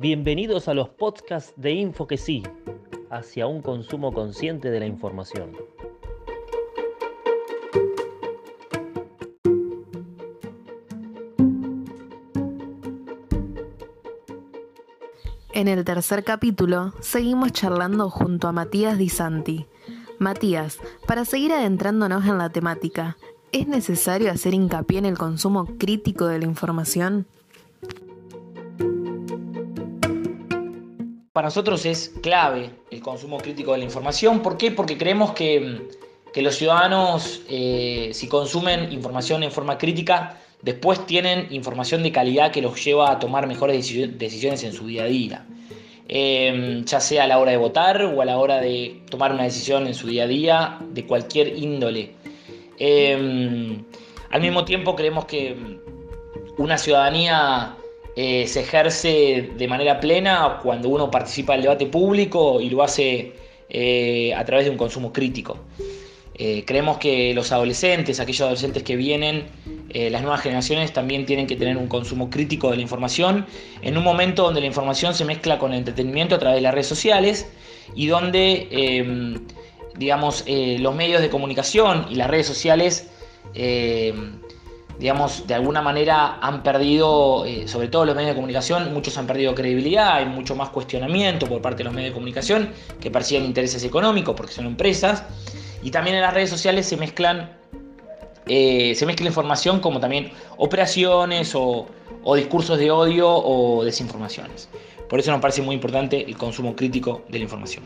Bienvenidos a los podcasts de Info que sí, hacia un consumo consciente de la información. En el tercer capítulo, seguimos charlando junto a Matías Di Santi. Matías, para seguir adentrándonos en la temática, ¿es necesario hacer hincapié en el consumo crítico de la información? Para nosotros es clave el consumo crítico de la información. ¿Por qué? Porque creemos que, los ciudadanos, eh, si consumen información en forma crítica, después tienen información de calidad que los lleva a tomar mejores decisiones en su día a día. Em, ya sea a la hora de votar o a la hora de tomar una decisión en su día a día de cualquier índole. Em, al mismo tiempo creemos que una ciudadanía eh, se ejerce de manera plena cuando uno participa del debate público y lo hace eh, a través de un consumo crítico. Eh, creemos que los adolescentes, aquellos adolescentes que vienen, las nuevas generaciones también tienen que tener un consumo crítico de la información en un momento donde la información se mezcla con el entretenimiento a través de las redes sociales y donde, digamos, los medios de comunicación y las redes sociales digamos, de alguna manera han perdido, eh, sobre todo los medios de comunicación, muchos han perdido credibilidad, hay mucho más cuestionamiento por parte de los medios de comunicación que persiguen intereses económicos porque son empresas. Y también en las redes sociales se mezclan, eh, se mezcla información como también operaciones o, o discursos de odio o desinformaciones. Por eso nos parece muy importante el consumo crítico de la información.